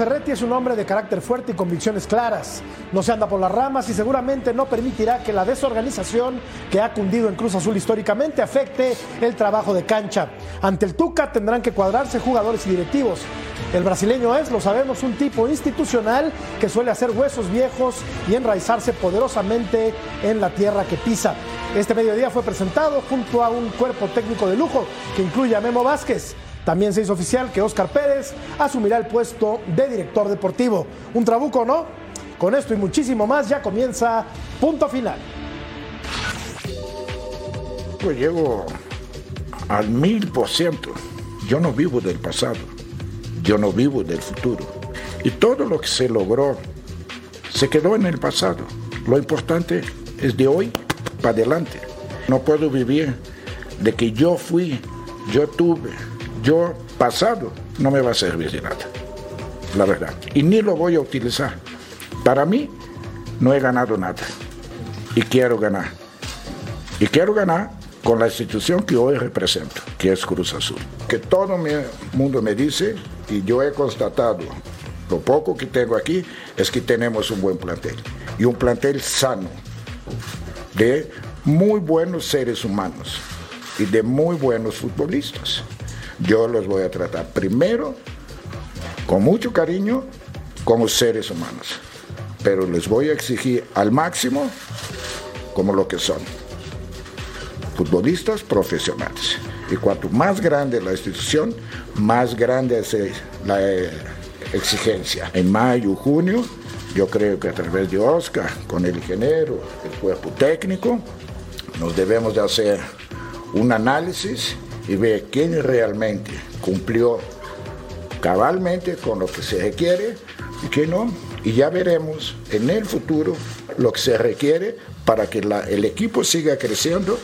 Ferretti es un hombre de carácter fuerte y convicciones claras. No se anda por las ramas y seguramente no permitirá que la desorganización que ha cundido en Cruz Azul históricamente afecte el trabajo de cancha. Ante el Tuca tendrán que cuadrarse jugadores y directivos. El brasileño es, lo sabemos, un tipo institucional que suele hacer huesos viejos y enraizarse poderosamente en la tierra que pisa. Este mediodía fue presentado junto a un cuerpo técnico de lujo que incluye a Memo Vázquez. También se hizo oficial que Oscar Pérez asumirá el puesto de director deportivo. Un trabuco, ¿no? Con esto y muchísimo más ya comienza punto final. Pues llego al mil por ciento. Yo no vivo del pasado, yo no vivo del futuro. Y todo lo que se logró se quedó en el pasado. Lo importante es de hoy para adelante. No puedo vivir de que yo fui, yo tuve, yo pasado, no me va a servir de nada. La verdad. Y ni lo voy a utilizar. Para mí, no he ganado nada. Y quiero ganar. Y quiero ganar con la institución que hoy represento, que es Cruz Azul. Que todo el mundo me dice, y yo he constatado, lo poco que tengo aquí, es que tenemos un buen plantel. Y un plantel sano, de muy buenos seres humanos y de muy buenos futbolistas. Yo los voy a tratar primero con mucho cariño como seres humanos, pero les voy a exigir al máximo como lo que son, futbolistas profesionales. Y cuanto más grande la institución, más grande es la eh, exigencia. En mayo, junio, yo creo que a través de Oscar, con el ingeniero, el cuerpo técnico, nos debemos de hacer un análisis y ver quién realmente cumplió cabalmente con lo que se requiere y quién no. Y ya veremos en el futuro lo que se requiere para que el equipo siga creciendo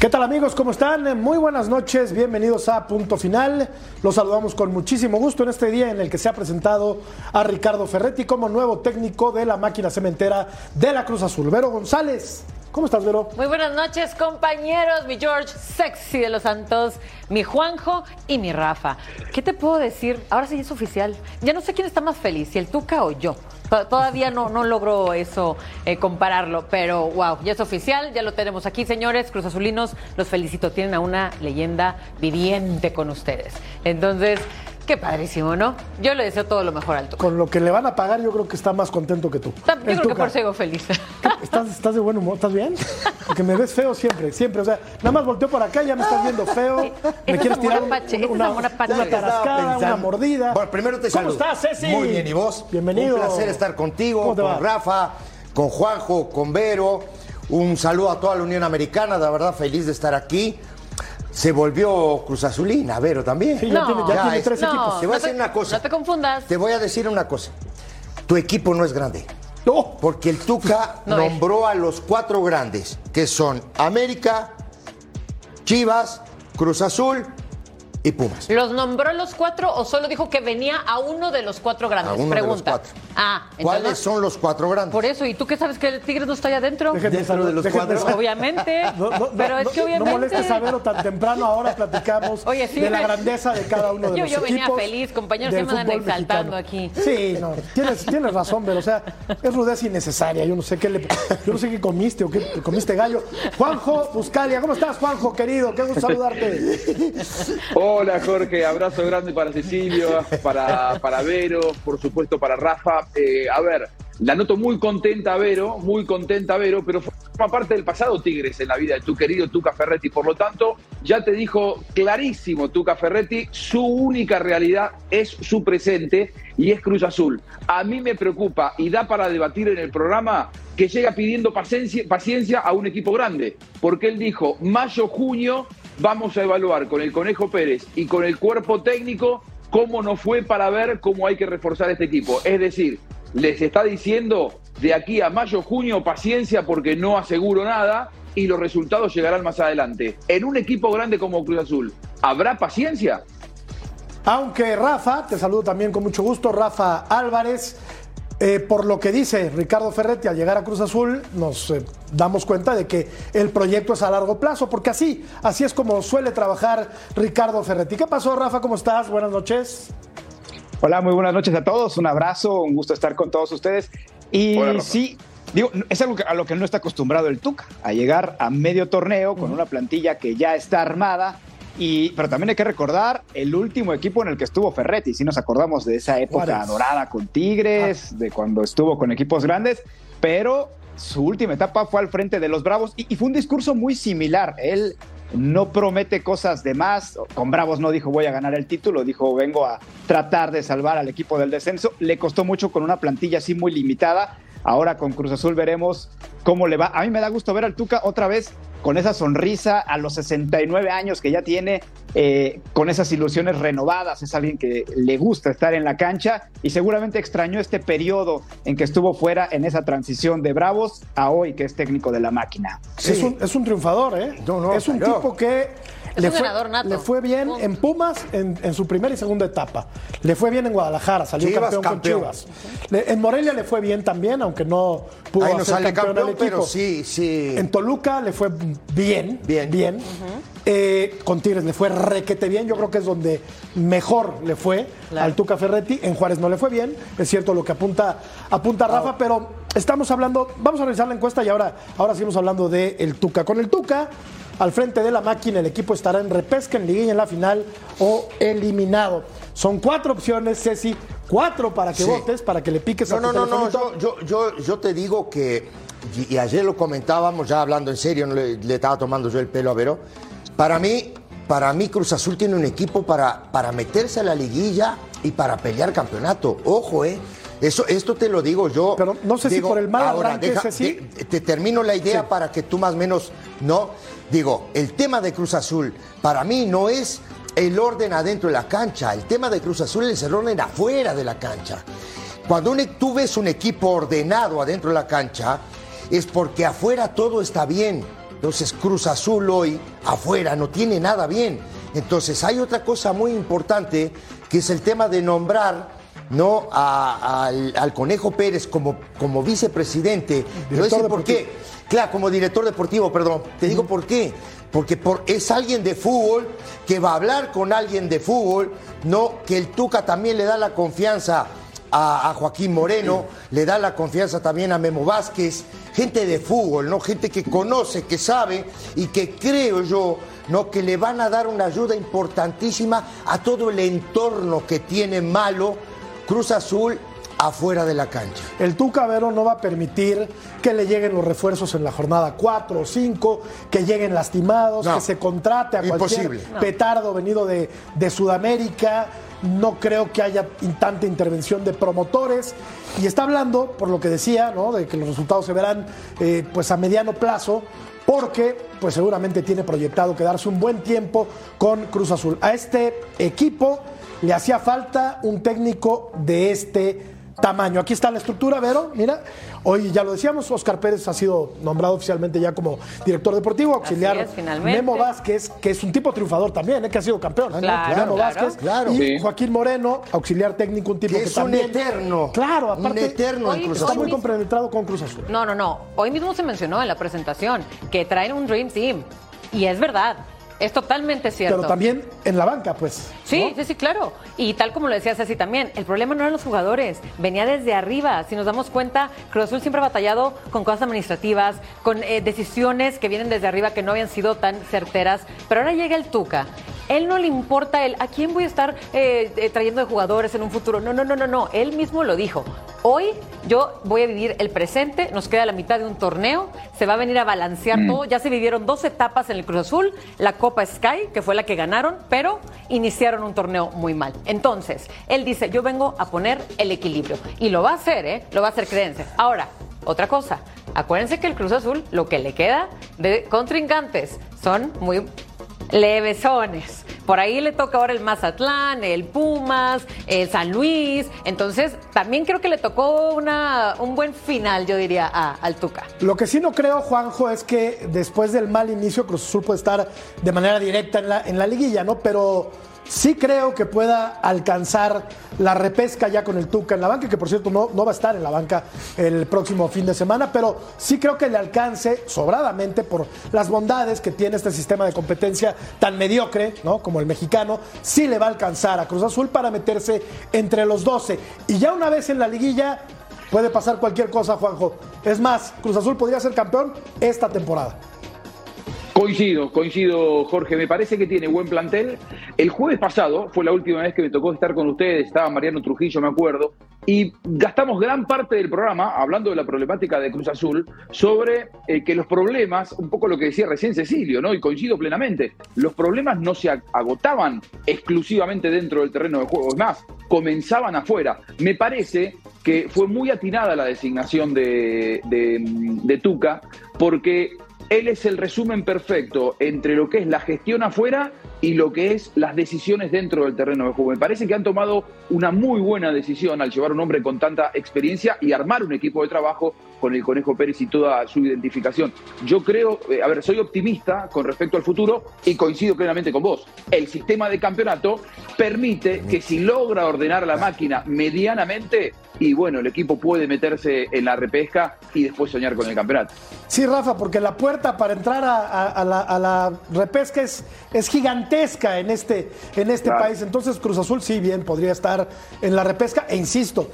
¿Qué tal amigos? ¿Cómo están? Muy buenas noches, bienvenidos a Punto Final. Los saludamos con muchísimo gusto en este día en el que se ha presentado a Ricardo Ferretti como nuevo técnico de la máquina cementera de la Cruz Azul. Vero González, ¿Cómo estás, Vero? Muy buenas noches, compañeros. Mi George Sexy de los Santos, mi Juanjo y mi Rafa. ¿Qué te puedo decir? Ahora sí es oficial. Ya no sé quién está más feliz, si el Tuca o yo. Todavía no, no logro eso, eh, compararlo, pero wow, ya es oficial, ya lo tenemos aquí, señores. Cruz Azulinos, los felicito. Tienen a una leyenda viviente con ustedes. Entonces, Qué padrísimo, ¿no? Yo le deseo todo lo mejor al Tuca. Con lo que le van a pagar, yo creo que está más contento que tú. Yo creo que por eso feliz. ¿Estás, ¿Estás, de buen humor? ¿Estás bien? Porque me ves feo siempre, siempre. O sea, nada más volteo por acá y ya me estás viendo feo. me quieres tirar una, una, una, tarascada, una mordida. Bueno, primero te saludo. ¿Cómo estás, Ceci? Muy bien, ¿y vos? Bienvenido. Un placer estar contigo, con Rafa, con Juanjo, con Vero. Un saludo a toda la Unión Americana, de verdad feliz de estar aquí se volvió Cruz Azulina, Vero también. Sí, ya, tiene, ya tiene, tres equipos. Te voy a decir una cosa. No te confundas. Te voy a decir una cosa. Tu equipo no es grande. No. Porque el Tuca nombró a los cuatro grandes, que son América, Chivas, Cruz Azul y Pumas. ¿Los nombró los cuatro o solo dijo que venía a uno de los cuatro grandes? A uno Pregunta. de los cuatro. Ah, ¿Cuáles son los cuatro grandes? Por eso, ¿y tú qué sabes que el Tigre no está allá adentro? Dentro de los cuatro. Obviamente. No, no, pero es que obviamente. No molestes a Vero tan temprano, ahora platicamos Oye, sí, de la grandeza de cada uno de yo, los yo equipos. Yo venía feliz, compañeros, se me andan exaltando aquí. Sí, no, tienes, tienes razón, pero o sea, es rudeza innecesaria. Yo no sé qué le, yo no sé qué comiste o qué comiste gallo. Juanjo Buscalia, ¿cómo estás, Juanjo, querido? Qué gusto saludarte. Hola, Jorge, abrazo grande para Cecilio, para, para Vero, por supuesto para Rafa. Eh, a ver, la noto muy contenta, Vero, muy contenta, Vero, pero forma parte del pasado Tigres en la vida de tu querido Tuca Ferretti. Por lo tanto, ya te dijo clarísimo Tuca Ferretti, su única realidad es su presente y es Cruz Azul. A mí me preocupa y da para debatir en el programa que llega pidiendo paciencia, paciencia a un equipo grande, porque él dijo, mayo, junio, vamos a evaluar con el Conejo Pérez y con el cuerpo técnico cómo nos fue para ver cómo hay que reforzar este equipo. Es decir, les está diciendo de aquí a mayo, junio, paciencia porque no aseguro nada y los resultados llegarán más adelante. En un equipo grande como Cruz Azul, ¿habrá paciencia? Aunque Rafa, te saludo también con mucho gusto, Rafa Álvarez, Eh, por lo que dice Ricardo Ferretti al llegar a Cruz Azul, nos eh, damos cuenta de que el proyecto es a largo plazo, porque así, así es como suele trabajar Ricardo Ferretti. ¿Qué pasó, Rafa? ¿Cómo estás? Buenas noches. Hola, muy buenas noches a todos. Un abrazo, un gusto estar con todos ustedes. Y sí, digo, es algo a lo que no está acostumbrado el Tuca, a llegar a medio torneo con una plantilla que ya está armada y, pero también hay que recordar el último equipo en el que estuvo Ferretti. Si nos acordamos de esa época dorada con Tigres, ah. de cuando estuvo con equipos grandes, pero su última etapa fue al frente de los Bravos y, y, fue un discurso muy similar. Él no promete cosas de más. Con Bravos no dijo voy a ganar el título, dijo vengo a tratar de salvar al equipo del descenso. Le costó mucho con una plantilla así muy limitada. Ahora con Cruz Azul veremos cómo le va. A mí me da gusto ver al Tuca otra vez con esa sonrisa a los 69 años que ya tiene, eh, con esas ilusiones renovadas. Es alguien que le gusta estar en la cancha y seguramente extrañó este periodo en que estuvo fuera en esa transición de Bravos a hoy que es técnico de la máquina. Es, un, es, un, triunfador, ¿eh? es un tipo que le, fue, le fue bien en Pumas en, su primera y segunda etapa. Le fue bien en Guadalajara, salió campeón, con Chivas. en Morelia le fue bien también, aunque no pudo Ahí ser campeón, equipo. Pero sí, sí. En Toluca le fue bien, bien, bien. Eh, con Tigres le fue requete bien, yo creo que es donde mejor le fue al Tuca Ferretti. En Juárez no le fue bien, es cierto lo que apunta, apunta Rafa, pero estamos hablando, vamos a revisar la encuesta y ahora, ahora seguimos hablando del el Tuca. Con el Tuca al frente de la máquina, el equipo estará en repesca, en liguilla en la final o eliminado. Son cuatro opciones, Ceci, cuatro para que votes, para que le piques no, a No, no, no, yo, yo, yo, te digo que, y ayer lo comentábamos, ya hablando en serio, no le, estaba tomando yo el pelo a Vero. Para mí, para mí Cruz Azul tiene un equipo para, para meterse a la liguilla y para pelear campeonato. Ojo, ¿eh? Eso, esto te lo digo yo. Pero no sé si por el mal ahora, arranque te, termino la idea para que tú más o menos no. Digo, el tema de Cruz Azul para mí no es el orden adentro de la cancha. El tema de Cruz Azul es el orden afuera de la cancha. Cuando e, tú ves un equipo ordenado adentro de la cancha, es porque afuera todo está bien. Entonces Cruz Azul hoy afuera no tiene nada bien. Entonces hay otra cosa muy importante que es el tema de nombrar no al, Conejo Pérez como, como vicepresidente. No sé por qué. Claro, como director deportivo, perdón. Te digo por qué. Porque por, es alguien de fútbol que va a hablar con alguien de fútbol, no que el Tuca también le da la confianza a, a, Joaquín Moreno, le da la confianza también a Memo Vázquez, gente de fútbol, ¿no? Gente que conoce, que sabe y que creo yo, ¿no? Que le van a dar una ayuda importantísima a todo el entorno que tiene malo Cruz Azul afuera de la cancha. El Tuca Vero no va a permitir que le lleguen los refuerzos en la jornada 4 o 5, que lleguen lastimados, que se contrate a cualquier petardo venido de, Sudamérica. No creo que haya tanta intervención de promotores. Y está hablando, por lo que decía, ¿no? de que los resultados se verán eh, pues a mediano plazo, porque pues seguramente tiene proyectado quedarse un buen tiempo con Cruz Azul. A este equipo le hacía falta un técnico de este tamaño. Aquí está la estructura, Vero, mira. Hoy ya lo decíamos, Oscar Pérez ha sido nombrado oficialmente ya como director deportivo, auxiliar Memo Vázquez, que es un tipo triunfador también, ¿eh? que ha sido campeón. Claro, Memo Vázquez y Joaquín Moreno, auxiliar técnico, un tipo que, es un eterno. Claro, aparte un eterno hoy, está muy compenetrado con Cruz Azul. No, no, no. Hoy mismo se mencionó en la presentación que traen un Dream Team. Y es verdad. Es totalmente cierto. Pero también en la banca, pues. Sí, sí, sí, claro. Y tal como lo decías así también, el problema no eran los jugadores, venía desde arriba. Si nos damos cuenta, Cruz Azul siempre ha batallado con cosas administrativas, con eh, decisiones que vienen desde arriba que no habían sido tan certeras. Pero ahora llega el Tuca él no le importa el a quién voy a estar eh, eh, trayendo de jugadores en un futuro. No, no, no, no, no. Él mismo lo dijo. Hoy yo voy a vivir el presente, nos queda la mitad de un torneo, se va a venir a balancear mm. todo. Ya se vivieron dos etapas en el Cruz Azul, la Copa Sky, que fue la que ganaron, pero iniciaron un torneo muy mal. Entonces, él dice, yo vengo a poner el equilibrio. Y lo va a hacer, ¿eh? Lo va a hacer, créense. Ahora, otra cosa, acuérdense que el Cruz Azul, lo que le queda de contrincantes son muy levesones. Por ahí le toca ahora el Mazatlán, el Pumas, el San Luis. Entonces, también creo que le tocó una, un buen final, yo diría, a, al Tuca. Lo que sí no creo, Juanjo, es que después del mal inicio, Cruz Azul puede estar de manera directa en la, en la liguilla, ¿no? Pero sí creo que pueda alcanzar la repesca ya con el Tuca en la banca, que por cierto no, no va a estar en la banca el próximo fin de semana, pero sí creo que le alcance sobradamente por las bondades que tiene este sistema de competencia tan mediocre, ¿no? Como el mexicano, sí le va a alcanzar a Cruz Azul para meterse entre los 12. Y ya una vez en la liguilla puede pasar cualquier cosa, Juanjo. Es más, Cruz Azul podría ser campeón esta temporada. Coincido, coincido, Jorge. Me parece que tiene buen plantel. El jueves pasado fue la última vez que me tocó estar con ustedes. Estaba Mariano Trujillo, me acuerdo. Y gastamos gran parte del programa hablando de la problemática de Cruz Azul sobre eh, que los problemas, un poco lo que decía recién Cecilio, ¿no? Y coincido plenamente. Los problemas no se agotaban exclusivamente dentro del terreno de juego. Es más, comenzaban afuera. Me parece que fue muy atinada la designación de, de, de Tuca, porque él es el resumen perfecto entre lo que es la gestión afuera y lo que es las decisiones dentro del terreno de juego. Me parece que han tomado una muy buena decisión al llevar un hombre con tanta experiencia y armar un equipo de trabajo con el Conejo Pérez y toda su identificación. Yo creo, eh, a ver, soy optimista con respecto al futuro y coincido plenamente con vos. El sistema de campeonato permite que si logra ordenar la máquina medianamente, y bueno, el equipo puede meterse en la repesca y después soñar con el campeonato. Sí, Rafa, porque la puerta para entrar a, la, repesca es, es, gigantesca en este, en este país. Entonces Cruz Azul sí bien podría estar en la repesca. E insisto,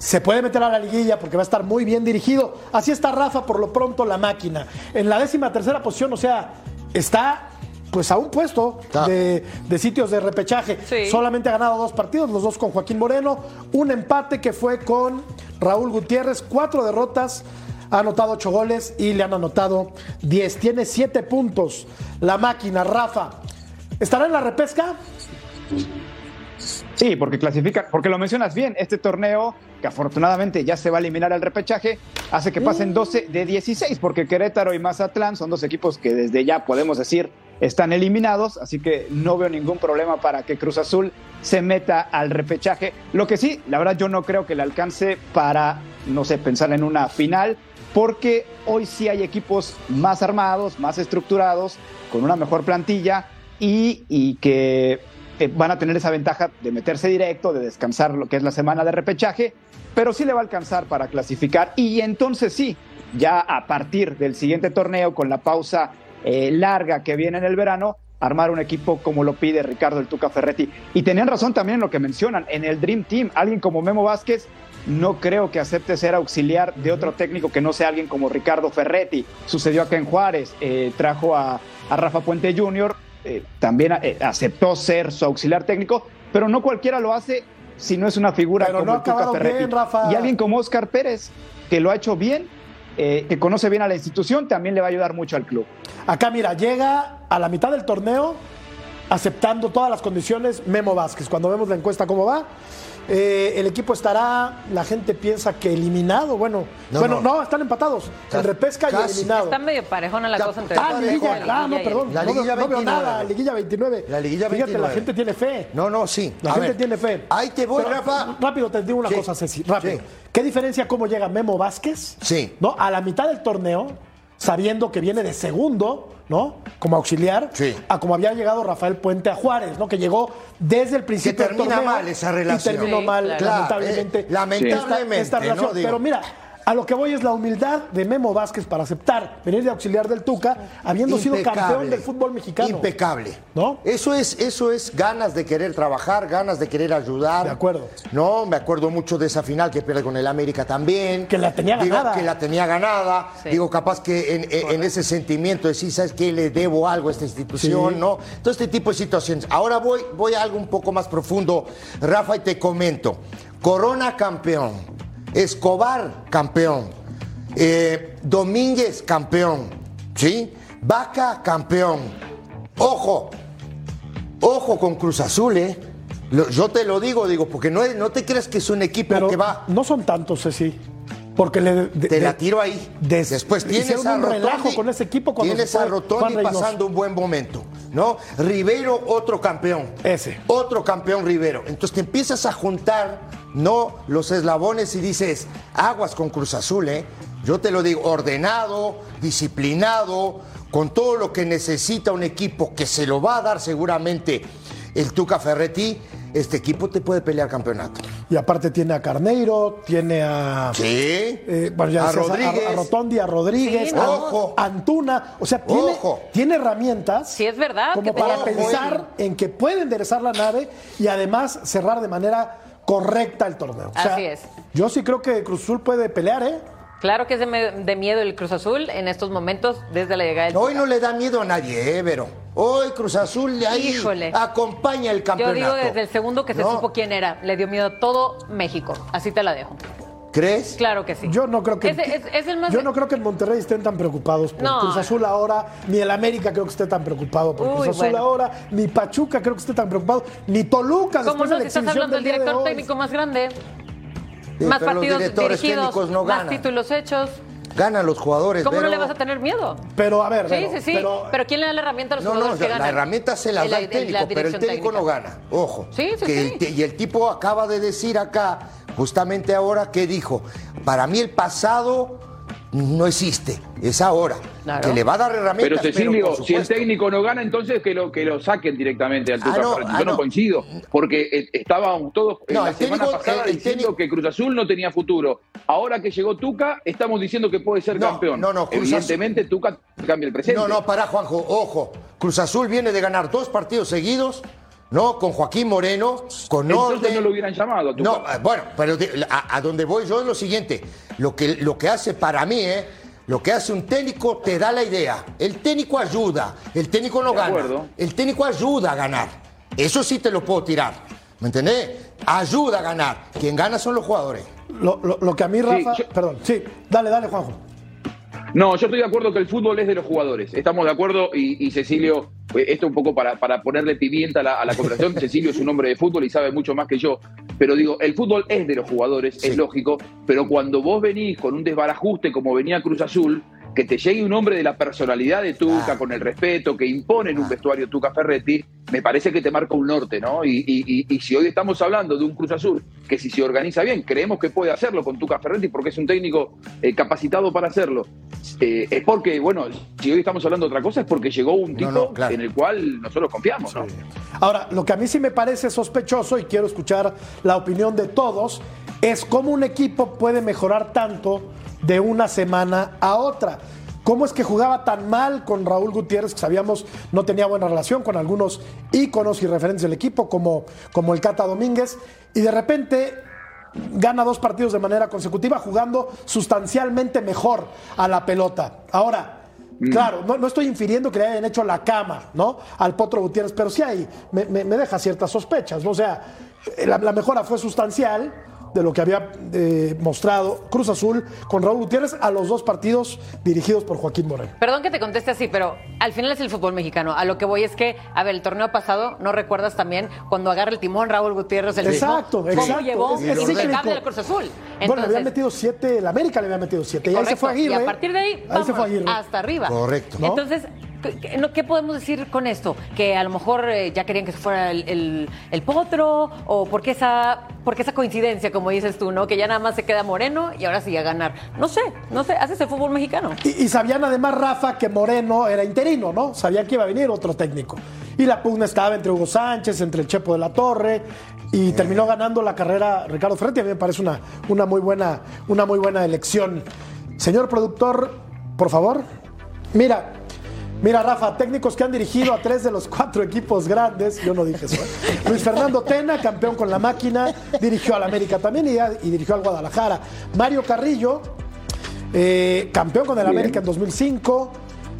se puede meter a la liguilla porque va a estar muy bien dirigido. Así está Rafa, por lo pronto, la máquina. En la décima tercera posición, o sea, está pues a un puesto de, sitios de repechaje. Solamente ha ganado dos partidos, los dos con Joaquín Moreno, un empate que fue con Raúl Gutiérrez, cuatro derrotas, ha anotado ocho goles y le han anotado diez. Tiene siete puntos la máquina, Rafa. ¿Estará en la repesca? Sí, porque clasifica, porque lo mencionas bien, este torneo que afortunadamente ya se va a eliminar el repechaje, hace que pasen 12 de 16, porque Querétaro y Mazatlán son dos equipos que desde ya podemos decir están eliminados, así que no veo ningún problema para que Cruz Azul se meta al repechaje. Lo que sí, la verdad yo no creo que le alcance para, no sé, pensar en una final, porque hoy sí hay equipos más armados, más estructurados, con una mejor plantilla y, y que eh, van a tener esa ventaja de meterse directo, de descansar lo que es la semana de repechaje, pero sí le va a alcanzar para clasificar y entonces sí, ya a partir del siguiente torneo con la pausa eh, larga que viene en el verano, armar un equipo como lo pide Ricardo el Tuca Ferretti. Y tenían razón también en lo que mencionan, en el Dream Team, alguien como Memo Vázquez no creo que acepte ser auxiliar de otro técnico que no sea alguien como Ricardo Ferretti. Sucedió acá en Juárez, eh, trajo a, Rafa Puente Jr., eh, también aceptó ser su auxiliar técnico, pero no cualquiera lo hace si no es una figura como el Tuca Ferretti. y alguien como Oscar Pérez, que lo ha hecho bien eh, que conoce bien a la institución, también le va a ayudar mucho al club. Acá, mira, llega a la mitad del torneo aceptando todas las condiciones Memo Vázquez. Cuando vemos la encuesta cómo va, eh, el equipo estará, la gente piensa que eliminado. Bueno, no, bueno, no. están empatados. En repesca y eliminado. Está medio parejona la cosa entre ah, liguilla, ah, no, perdón. La liguilla no, 29. nada, liguilla 29. La liguilla 29. Fíjate, la gente tiene fe. No, no, sí. La gente tiene fe. Ahí te voy, Rafa. Rápido te digo una cosa, Ceci. Rápido. ¿Qué diferencia cómo llega Memo Vázquez? Sí. ¿No? A la mitad del torneo, sabiendo que viene de segundo ¿no? Como auxiliar, a como había llegado Rafael Puente a Juárez, ¿no? Que llegó desde el principio que termina mal esa relación. Y terminó mal, lamentablemente. lamentablemente. Esta, relación. Pero mira, a lo que voy es la humildad de Memo Vázquez para aceptar venir de auxiliar del Tuca, habiendo sido campeón del fútbol mexicano. Impecable. ¿No? Eso es, eso es ganas de querer trabajar, ganas de querer ayudar. De acuerdo. No, me acuerdo mucho de esa final que pierde con el América también. Que la tenía ganada. que la tenía ganada. Digo, capaz que en, ese sentimiento de sí, ¿sabes qué? Le debo algo a esta institución, ¿no? Todo este tipo de situaciones. Ahora voy, voy a algo un poco más profundo, Rafa, y te comento. Corona campeón Escobar, campeón. Eh, Domínguez, campeón. ¿Sí? Vaca, campeón. Ojo, ojo con Cruz Azul, ¿eh? Yo te lo digo, digo, porque no, no te crees que es un equipo que va. No son tantos, sí. Porque le, te la tiro ahí. Después tienes a un relajo con ese equipo tienes a Rotondi pasando un buen momento, ¿no? Rivero otro campeón. Ese. Otro campeón Rivero. Entonces te empiezas a juntar no los eslabones y dices, aguas con Cruz Azul, ¿eh? Yo te lo digo, ordenado, disciplinado, con todo lo que necesita un equipo que se lo va a dar seguramente el Tuca Ferretti, este equipo te puede pelear campeonato. Y aparte tiene a Carneiro, tiene a. Sí. Eh, bueno, ya A decías, Rodríguez. a, a Rotondi, a Rodríguez, Sí, a. Antuna. O sea, tiene, Ojo. tiene herramientas. Sí, es verdad. Como que para pensar en que puede enderezar la nave y además cerrar de manera correcta el torneo. O sea, Así es. Yo sí creo que Cruz Azul puede pelear, ¿eh? Claro que es de, miedo el Cruz Azul en estos momentos desde la llegada del Hoy no le da miedo a nadie, ¿eh, Vero? Hoy Cruz Azul de ahí Híjole. acompaña el Yo campeonato. digo desde el segundo que se ¿No? supo quién era. Le dio miedo a todo México. Así te la dejo. ¿Crees? Claro que sí. Yo no creo que Es, es- es el más. yo no creo que en Monterrey estén tan preocupados por No. Cruz Azul ahora, ni el América creo que esté tan preocupado por Uy, Cruz Azul bueno. ahora, ni Pachuca creo que esté tan preocupado, ni Toluca ¿Cómo después no? Si estás hablando del de director técnico más grande. Más pero los partidos directores dirigidos, técnicos no más ganan. títulos hechos. Ganan los jugadores, ¿Cómo no le vas a tener miedo? Pero a ver, Sí, sí, sí. pero- Pero, ¿quién le da la herramienta a los No, no, jugadores que la herramienta se la da el técnico, la pero el técnico no gana. Ojo. Sí, sí, que sí. el y el tipo acaba de decir acá, justamente ahora, que dijo, para mí el pasado no existe, es ahora. Claro. Que le va a dar herramientas, Pero Cecilio, si el técnico no gana, entonces que lo, que lo saquen directamente al Tuca Ah, no, ah, Yo no, no. coincido, porque eh, estábamos todos en No, la el semana técnico- pasada el- el diciendo técnico- que Cruz Azul no tenía futuro. Ahora que llegó Tuca, estamos diciendo que puede ser No, campeón. no, no, Cruz Evidentemente, Tuca cambia el presente. No, no, para Juanjo, ojo. Cruz Azul viene de ganar dos partidos seguidos, ¿no? Con Joaquín Moreno, con Entonces orden. no lo hubieran llamado a. No, eh, bueno, pero de- a, a donde voy yo es lo siguiente. Lo que, lo que hace para mí, ¿eh? Lo que hace un técnico te da la idea. El técnico ayuda. El técnico no De gana. acuerdo. El técnico ayuda a ganar. Eso sí te lo puedo tirar. ¿Me entendés? Ayuda a ganar. Quien gana son los jugadores. Lo, lo- lo que a mí, Rafa. yo- Perdón, sí, dale, dale, Juanjo. No, yo estoy de acuerdo que el fútbol es de los jugadores. Estamos de acuerdo y, y Cecilio, eh, esto un poco para, para ponerle pimienta a la, a la conversación. Cecilio es un hombre de fútbol y sabe mucho más que yo. Pero digo, el fútbol es de los jugadores, Sí. es lógico. Pero cuando vos venís con un desbarajuste como venía Cruz Azul, que te llegue un hombre de la personalidad de Tuca, con el respeto que impone en un vestuario Tuca Ferretti, me parece que te marca un norte, ¿no? Y, y- y- y si hoy estamos hablando de un Cruz Azul que si se organiza bien, creemos que puede hacerlo con Tuca Ferretti porque es un técnico eh, capacitado para hacerlo. Eh, es porque, bueno, si hoy estamos hablando de otra cosa es porque llegó un tipo no, claro. en el cual nosotros confiamos, ¿no? Ahora, lo que a mí sí me parece sospechoso, y quiero escuchar la opinión de todos, es cómo un equipo puede mejorar tanto de una semana a otra. ¿Cómo es que jugaba tan mal con Raúl Gutiérrez, que sabíamos no tenía buena relación con algunos íconos y referentes del equipo, como, como el Cata Domínguez, y de repente gana dos partidos de manera consecutiva jugando sustancialmente mejor a la pelota? Ahora, Claro, no, no estoy infiriendo que le hayan hecho la cama, ¿no? Al Potro Gutiérrez, pero sí me, me- me deja ciertas sospechas, ¿no? O sea, eh, la, la mejora fue sustancial de lo que había eh, mostrado Cruz Azul con Raúl Gutiérrez a los dos partidos dirigidos por Joaquín Moreno. Perdón que te conteste así, pero al final es el fútbol mexicano. A lo que voy es que, a ver, el torneo pasado, ¿no recuerdas también cuando agarra el timón Raúl Gutiérrez? El Exacto, mismo? exacto. ¿Cómo llevó Es- es impecable cíclico. al Cruz Azul? bueno, le habían metido siete, el América le había metido siete, y ahí se fue Correcto. Aguirre. Y a partir de ahí, ahí se vámonos, fue Aguirre. hasta arriba. Correcto. ¿No? Entonces, ¿qué- ¿qué, no- qué podemos decir con esto? Que a lo mejor eh, ya querían que se fuera el, el- el potro, o por qué, esa, por qué esa coincidencia, como dices tú, ¿no? Que ya nada más se queda Moreno y ahora sí a ganar. No sé, no sé, haces el fútbol mexicano. Y, y sabían además, Rafa, que Moreno era interino, ¿no? Sabían que iba a venir otro técnico. Y la pugna estaba entre Hugo Sánchez, entre el Chepo de la Torre, y terminó ganando la carrera Ricardo Ferretti. A mí me parece una, una, muy, buena, una muy buena elección. Señor productor, por favor. Mira, mira, Rafa, técnicos que han dirigido a tres de los cuatro equipos grandes. Yo no dije eso. ¿eh? Luis Fernando Tena, campeón con la máquina, dirigió al América también y, y dirigió al Guadalajara. Mario Carrillo, eh, campeón con el Bien. América en 2005.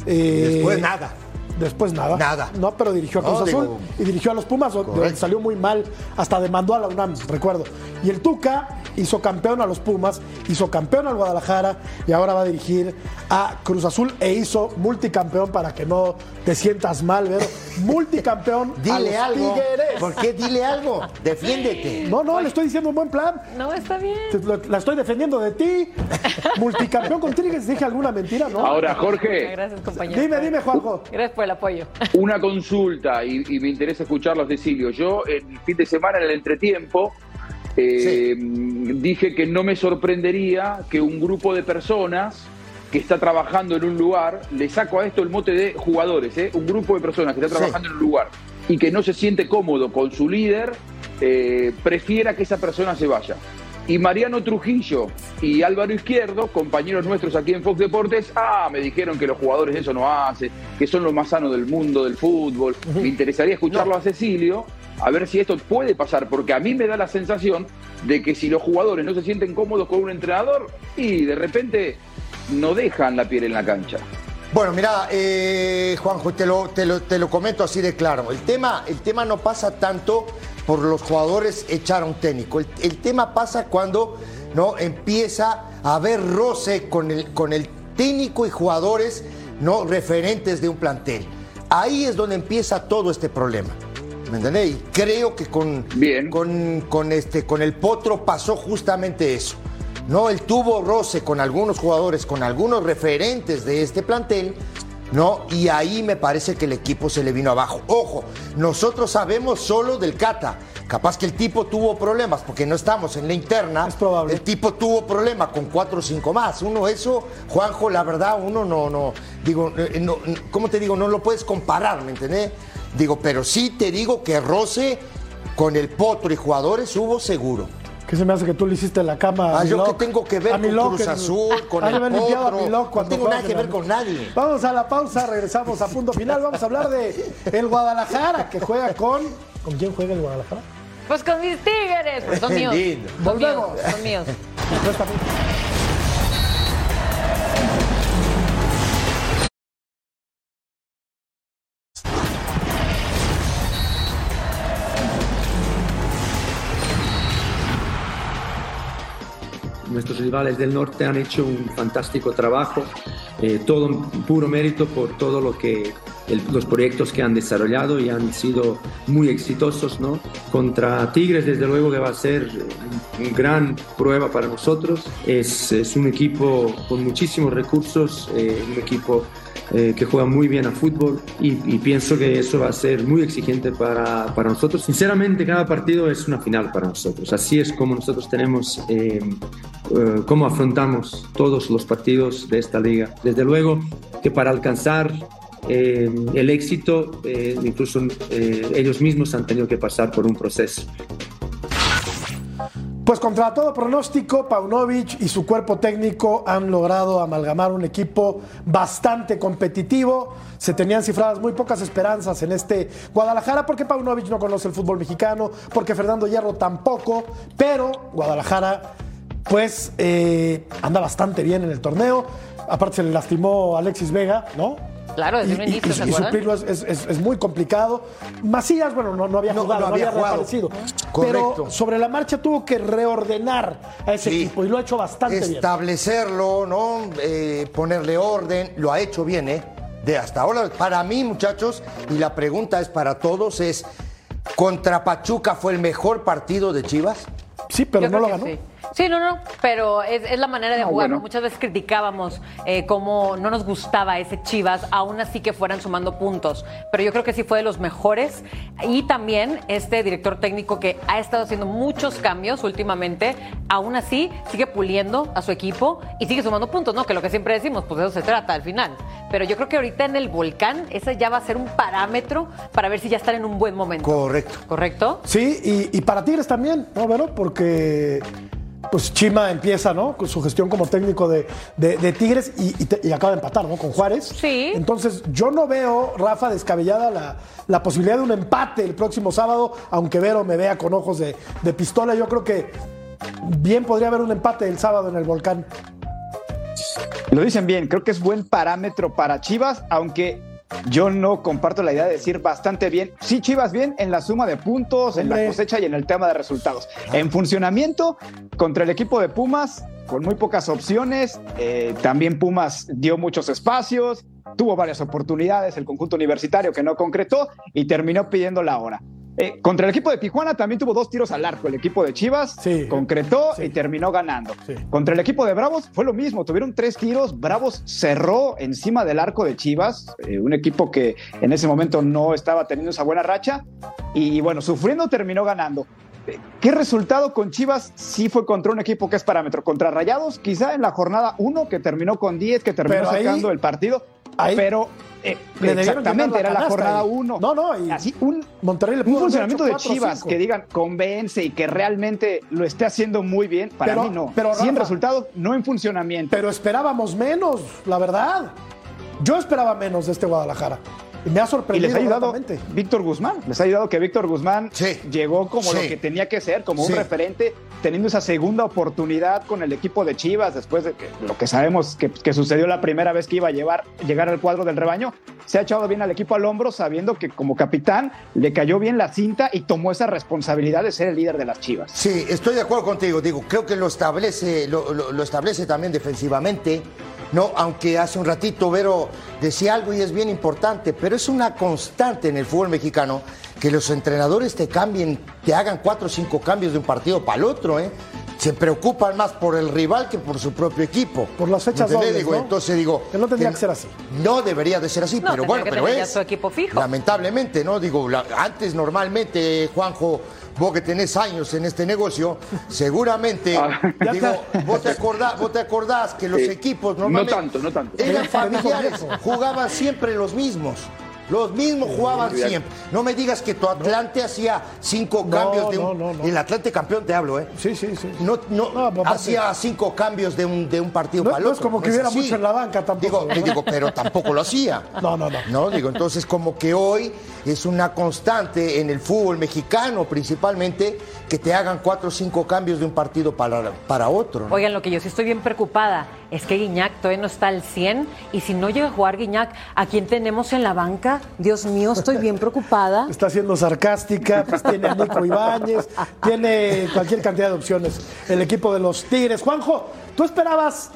eh, Después nada. Después nada. Nada. No, pero dirigió a Cruz No, Azul digo- y dirigió a los Pumas, donde salió muy mal, hasta demandó a la UNAM, recuerdo. Y el Tuca hizo campeón a los Pumas, hizo campeón al Guadalajara y ahora va a dirigir a Cruz Azul e hizo multicampeón para que no te sientas mal, Vero. Multicampeón a Dile los algo. Tigres. ¿Por qué? Dile algo. Defiéndete. No, no, le estoy diciendo un buen plan. No, está bien. La estoy defendiendo de ti. Multicampeón con Tigres. ¿Dije alguna mentira? No. Ahora, Jorge, Gracias, compañero. Dime, dime, Juanjo. Gracias por el apoyo. una consulta y, y me interesa escucharlos, Cecilio. Yo el fin de semana en el entretiempo eh, dije que no me sorprendería que un grupo de personas que está trabajando en un lugar, le saco a esto el mote de jugadores, ¿eh? un grupo de personas que está Sí. trabajando en un lugar y que no se siente cómodo con su líder, eh, prefiera que esa persona se vaya. Y Mariano Trujillo y Álvaro Izquierdo, compañeros nuestros aquí en Fox Deportes, ah, me dijeron que los jugadores eso no hacen, que son lo más sano del mundo del fútbol. Me interesaría escucharlo a Cecilio, a ver si esto puede pasar, porque a mí me da la sensación de que si los jugadores no se sienten cómodos con un entrenador y de repente no dejan la piel en la cancha. Bueno, mira, eh, Juanjo, te lo, te, lo, te lo comento así de claro. El tema, el tema no pasa tanto por los jugadores echar a un técnico. El, el, tema pasa cuando no empieza a haber roce con el, con el técnico y jugadores no referentes de un plantel. Ahí es donde empieza todo este problema. ¿Me entendés? Y creo que con, Bien. con, con este, con el Potro pasó justamente eso. No, él tuvo roce con algunos jugadores, con algunos referentes de este plantel, ¿no? Y ahí me parece que el equipo se le vino abajo. Ojo, nosotros sabemos solo del Cata. Capaz que el tipo tuvo problemas, porque no estamos en la interna. Es probable. El tipo tuvo problemas con cuatro o cinco más. Uno, eso, Juanjo, la verdad, uno no, no, digo, eh, no, ¿cómo te digo? No lo puedes comparar, ¿me entendés? Digo, pero sí te digo que roce con el Potro y jugadores hubo seguro. ¿Qué se me hace que tú le hiciste la cama a Ah, yo Milok? qué tengo que ver A con Milok, Cruz que- Azul, con Ah, el yo me he limpiado a Potro. No tengo nada que ver la- con nadie. Vamos a la pausa, regresamos a punto final. Vamos a hablar de el Guadalajara que juega con. ¿Con quién juega el Guadalajara? Pues con mis tigres, pues son míos. Lindo. Son míos, son míos. Nuestros rivales del norte han hecho un fantástico trabajo, eh, todo puro mérito por todo lo que los proyectos que han desarrollado y han sido muy exitosos, ¿no? Contra Tigres, desde luego que va a ser una gran prueba para nosotros. Es, es un equipo con muchísimos recursos, eh, un equipo eh, que juega muy bien a fútbol y, y pienso que eso va a ser muy exigente para, para nosotros. Sinceramente, cada partido es una final para nosotros. Así es como nosotros tenemos, eh, eh, cómo afrontamos todos los partidos de esta liga. Desde luego que para alcanzar eh, el éxito, eh, incluso eh, ellos mismos han tenido que pasar por un proceso. Pues contra todo pronóstico, Paunovic y su cuerpo técnico han logrado amalgamar un equipo bastante competitivo. Se tenían cifradas muy pocas esperanzas en este Guadalajara porque Paunovic no conoce el fútbol mexicano, porque Fernando Hierro tampoco, pero Guadalajara pues eh, anda bastante bien en el torneo. Aparte se le lastimó Alexis Vega, ¿no? Claro, desde Y- un y- inicio, y- ¿se y acuerdan? suplirlo es, es- es- es muy complicado. Macías, bueno, no, no había No, jugado, no no había había, jugado. reaparecido. Correcto. Pero sobre la marcha tuvo que reordenar a ese Sí. equipo y lo ha hecho bastante bien. establecerlo, ¿no? Eh, ponerle orden, lo ha hecho bien, ¿eh? De hasta ahora, para mí, muchachos, y la pregunta es para todos, es, ¿contra Pachuca fue el mejor partido de Chivas? Sí, pero Yo no lo ganó. Sí. Sí, no, no, pero es, es la manera de jugar. Muchas veces criticábamos eh, cómo no nos gustaba ese Chivas, aún así que fueran sumando puntos. Pero yo creo que sí fue de los mejores. Y también este director técnico que ha estado haciendo muchos cambios últimamente, aún así sigue puliendo a su equipo y sigue sumando puntos, ¿no? Que lo que siempre decimos, pues de eso se trata al final. Pero yo creo que ahorita en el volcán, ese ya va a ser un parámetro para ver si ya están en un buen momento. Correcto. ¿Correcto? Sí, y, y para Tigres también, ¿no, Vero? Porque pues Chima empieza, ¿no? Con su gestión como técnico de, de- de Tigres y, y te- y acaba de empatar, ¿no? Con Juárez. Sí. Entonces, yo no veo, Rafa, descabellada la, la posibilidad de un empate el próximo sábado, aunque Vero me vea con ojos de, de pistola. Yo creo que bien podría haber un empate el sábado en el volcán. Lo dicen bien, creo que es buen parámetro para Chivas, aunque yo no comparto la idea de decir bastante bien. Sí, Chivas bien en la suma de puntos, en la cosecha y en el tema de resultados. En funcionamiento, contra el equipo de Pumas, con muy pocas opciones, eh, también Pumas dio muchos espacios, tuvo varias oportunidades, el conjunto universitario que no concretó y terminó pidiendo la hora. Eh, contra el equipo de Tijuana también tuvo dos tiros al arco. El equipo de Chivas Sí. concretó Sí. y terminó ganando. Sí. Contra el equipo de Bravos fue lo mismo, tuvieron tres tiros, Bravos cerró encima del arco de Chivas, eh, un equipo que en ese momento no estaba teniendo esa buena racha y bueno, sufriendo terminó ganando. Eh, ¿Qué resultado con Chivas sí fue contra un equipo que es parámetro? Contra Rayados, quizá en la jornada 1 que terminó con 10, que terminó Pero ahí- sacando el partido, ahí- pero Eh, exactamente, era la jornada 1. No, no, y así un, Monterrey le un funcionamiento de Chivas que digan convence y que realmente lo esté haciendo muy bien, para mí no. Pero, sí en resultado, no en funcionamiento. Pero esperábamos menos, la verdad. Yo esperaba menos de este Guadalajara. Y me ha sorprendido. Y les ha ayudado Víctor Guzmán. Les ha ayudado que Víctor Guzmán llegó como lo que tenía que ser, como un referente, teniendo esa segunda oportunidad con el equipo de Chivas, después de que, lo que sabemos que, sucedió la primera vez que iba a llevar, llegar al cuadro del rebaño. Se ha echado bien al equipo al hombro, sabiendo que como capitán le cayó bien la cinta y tomó esa responsabilidad de ser el líder de las Chivas. Sí, estoy de acuerdo contigo. Digo, creo que lo establece, lo establece también defensivamente no, aunque hace un ratito Vero decía algo y es bien importante, pero es una constante en el fútbol mexicano que los entrenadores te cambien, te hagan cuatro o cinco cambios de un partido para el otro, ¿eh? Se preocupan más por el rival que por su propio equipo. Por las fechas dobles, digo, Entonces digo... Que no tendría que, ser así. No debería de ser así, pero bueno, pero es... Su equipo fijo. Lamentablemente, ¿no? Digo, antes normalmente, Juanjo vos que tenés años en este negocio, seguramente, ah. digo, vos te, acordás, vos te acordás que los equipos normalmente... No tanto, no tanto. Eran familiares, jugaban siempre los mismos. Los mismos jugaban siempre. No me digas que tu Atlante hacía cinco cambios de un. el Atlante campeón te hablo, ¿eh? Sí, sí, sí. No, no, hacía cinco cambios de un, de un partido para el otro. No es como que hubiera mucho en la banca tampoco. Digo, digo, pero tampoco lo hacía. No, no, no. No, digo, entonces como que hoy es una constante en el fútbol mexicano principalmente que te hagan cuatro o cinco cambios de un partido para, para otro. Oigan, lo que yo sí estoy bien preocupada es que Guiñac todavía no está al 100 y si no llega a jugar Guiñac, ¿a quién tenemos en la banca? Dios mío, estoy bien preocupada. Está siendo sarcástica, pues tiene a Nico Ibáñez, tiene cualquier cantidad de opciones. El equipo de los Tigres. Juanjo, ¿tú esperabas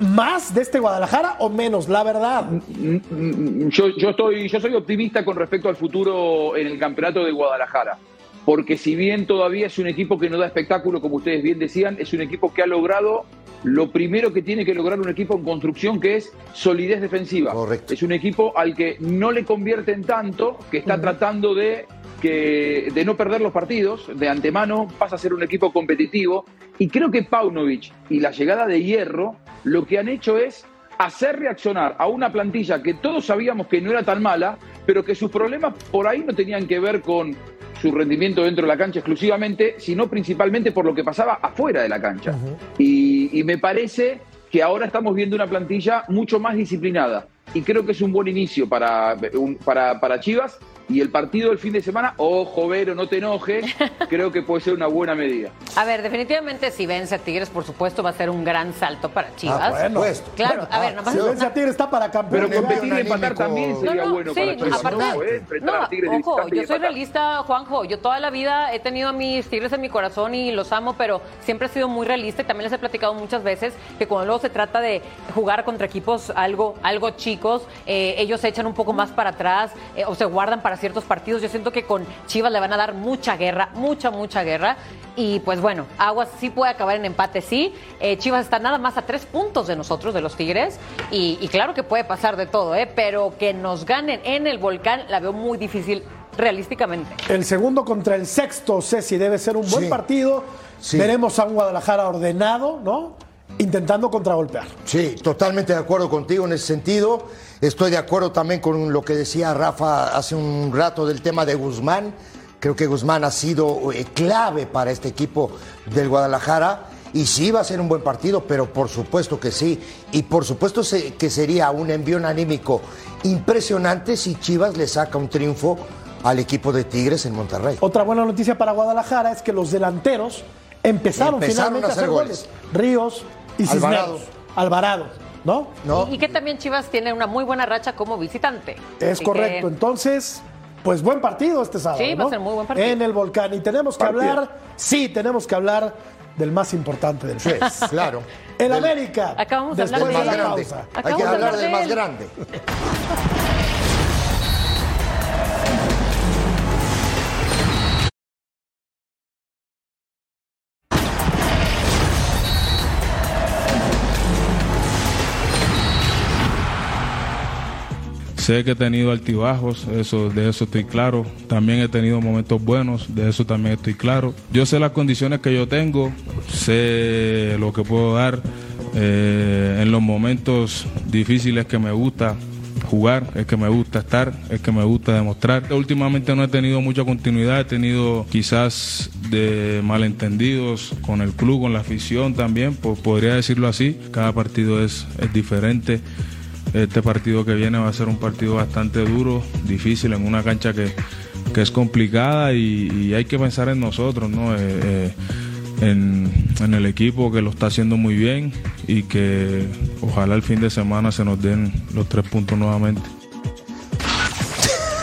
más de este Guadalajara o menos, la verdad? Yo, yo, estoy, yo soy optimista con respecto al futuro en el campeonato de Guadalajara. Porque si bien todavía es un equipo que no da espectáculo, como ustedes bien decían, es un equipo que ha logrado lo primero que tiene que lograr un equipo en construcción, que es solidez defensiva. Correcto. Es un equipo al que no le convierten tanto, que está tratando de, que, de no perder los partidos. De antemano pasa a ser un equipo competitivo. Y creo que Paunovic y la llegada de Hierro lo que han hecho es hacer reaccionar a una plantilla que todos sabíamos que no era tan mala, pero que sus problemas por ahí no tenían que ver con su rendimiento dentro de la cancha exclusivamente, sino principalmente por lo que pasaba afuera de la cancha. y, me parece que ahora estamos viendo una plantilla mucho más disciplinada. Y creo que es un buen inicio para, para, para Chivas y el partido del fin de semana, ojo, Vero, no te enojes, creo que puede ser una buena medida. A ver, definitivamente si vence a Tigres, por supuesto, va a ser un gran salto para ah, Chivas. Ah, bueno, claro, a ver, no Si vence a Tigres está para campeón. Pero competir y empatar también sería bueno para Chivas. Aparte, no, ojo, yo soy realista, Juanjo. Yo toda la vida he tenido a mis Tigres en mi corazón y los amo, pero siempre he sido muy realista y también les he platicado muchas veces que cuando luego se trata de jugar contra equipos algo, algo chicos, eh, ellos se echan un poco más para atrás eh, o se guardan para ciertos partidos. Yo siento que con Chivas le van a dar mucha guerra, mucha, mucha guerra. Y pues bueno, Aguas sí puede acabar en empate, sí. Eh, Chivas está nada más a tres puntos de nosotros, de los Tigres. Y, claro que puede pasar de todo, ¿eh? pero que nos ganen en el volcán la veo muy difícil realísticamente. El segundo contra el sexto, Ceci, debe ser un buen partido. Veremos a un Guadalajara ordenado, ¿no? intentando contragolpear. Sí, totalmente de acuerdo contigo en ese sentido. Estoy de acuerdo también con lo que decía Rafa hace un rato del tema de Guzmán. Creo que Guzmán ha sido eh, clave para este equipo del Guadalajara. Y sí va a ser un buen partido, pero por supuesto que sí. Y por supuesto que sería un envío anímico impresionante si Chivas le saca un triunfo al equipo de Tigres en Monterrey. Otra buena noticia para Guadalajara es que los delanteros empezaron, finalmente a hacer, goles. Ríos, y Alvarado. Alvarado, ¿no? ¿no? Y, que también Chivas tiene una muy buena racha como visitante. Es correcto. Entonces, pues buen partido este sábado. Sí, va a ser muy buen partido. En el volcán. Y tenemos que hablar, sí, tenemos que hablar del más importante del mes. claro. El América. Acabamos de hablar del más grande. Hay que hablar del más grande. Sé que he tenido altibajos, de eso estoy claro. También he tenido momentos buenos, de eso también estoy claro. Yo sé las condiciones que yo tengo, sé lo que puedo dar eh, en los momentos difíciles que me gusta jugar, es que me gusta estar, es que me gusta demostrar. Últimamente no he tenido mucha continuidad, he tenido quizás de malentendidos con el club, con la afición también, podría decirlo así. Cada partido es diferente. Este partido que viene va a ser un partido bastante duro, difícil, en una cancha que, que es complicada y, hay que pensar en nosotros, ¿no? Eh, eh, en, en, el equipo que lo está haciendo muy bien y que ojalá el fin de semana se nos den los tres puntos nuevamente.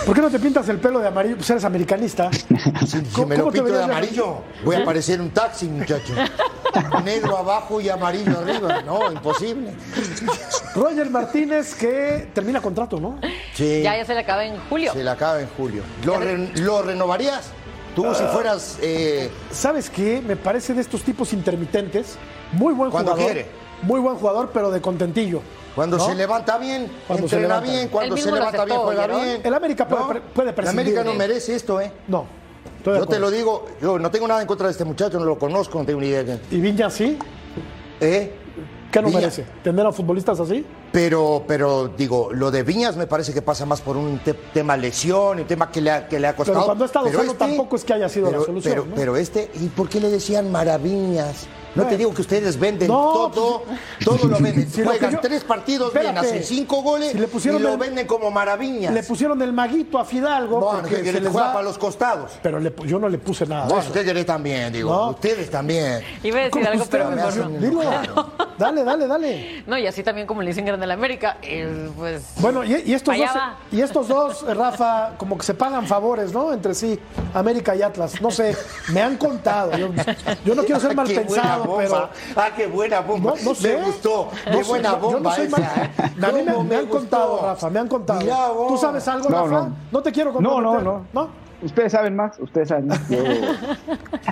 ¿Por qué no te pintas el pelo de amarillo? Pues eres americanista. Si, me lo pinto de amarillo, voy a parecer un taxi, muchacho. Negro abajo y amarillo arriba. No, imposible. Roger Martínez que termina contrato, ¿no? Sí. Ya, ya se le acaba en julio. Se le acaba en julio. ¿Lo, renovarías? Tú si fueras... Eh, ¿Sabes qué? Me parece de estos tipos intermitentes. Muy buen Cuando jugador. quiere. Muy buen jugador, pero de contentillo. Cuando se levanta bien, cuando entrena se levanta. bien, cuando se levanta bien, juega bien. El América puede, ¿No? puede El América no merece esto, ¿eh? No. Yo te lo digo, yo no tengo nada en contra de este muchacho, no lo conozco, no tengo ni idea. ¿Y Viña sí? ¿Eh? ¿Qué no merece? ¿Tener a futbolistas así? Pero, pero digo, lo de Viñas me parece que pasa más por un tema lesión, un tema que le ha, que le ha costado. Pero cuando ha estado sano este, tampoco es que haya sido pero, la solución. Pero, ¿no? pero este, ¿y por qué le decían maravillas? No te digo que ustedes venden no, todo, pues, todo lo venden. Si Juegan yo, tres partidos bien, hacen cinco goles si le pusieron y lo el, venden como maravillas. Le pusieron el maguito a Fidalgo. No, porque se les juega va... para los costados. Pero le, yo no le puse nada. No, ustedes también, digo. No. Ustedes también. Iba a decir algo, pero. Dilo. Dale, dale, dale. No, y así también como le dicen Grande la América, pues. Bueno, y, y estos dos, y estos dos, Rafa, como que se pagan favores, ¿no? Entre sí, América y Atlas. No sé, me han contado. Yo, yo no quiero ser mal pensado, pero. Ah, qué buena bomba. No, no sé. Me gustó. No qué buena bomba. Yo no soy esa, mal... ¿eh? A mí me, me han contado, Rafa, me han contado. Mirá, ¿Tú sabes algo, no, Rafa? No. no te quiero contar. No, no, no. ¿No? Ustedes saben más, ustedes saben más. Yo...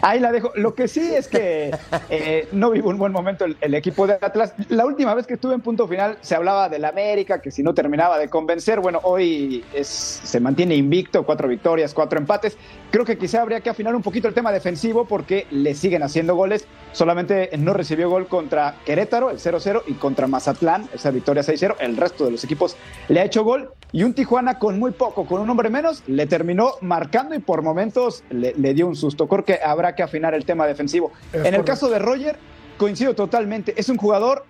Ahí la dejo. Lo que sí es que eh, no vivo un buen momento el, equipo de Atlas. La última vez que estuve en punto final se hablaba del América, que si no terminaba de convencer, bueno, hoy es, se mantiene invicto, cuatro victorias, cuatro empates. Creo que quizá habría que afinar un poquito el tema defensivo porque le siguen haciendo goles. Solamente no recibió gol contra Querétaro, el 0-0, y contra Mazatlán, esa victoria 6-0. El resto de los equipos le ha hecho gol. Y un Tijuana con muy poco, con un hombre menos, le terminó marcando y por momentos le, le dio un susto. Creo que habrá que afinar el tema defensivo. Es en correcto. el caso de Roger, coincido totalmente. Es un jugador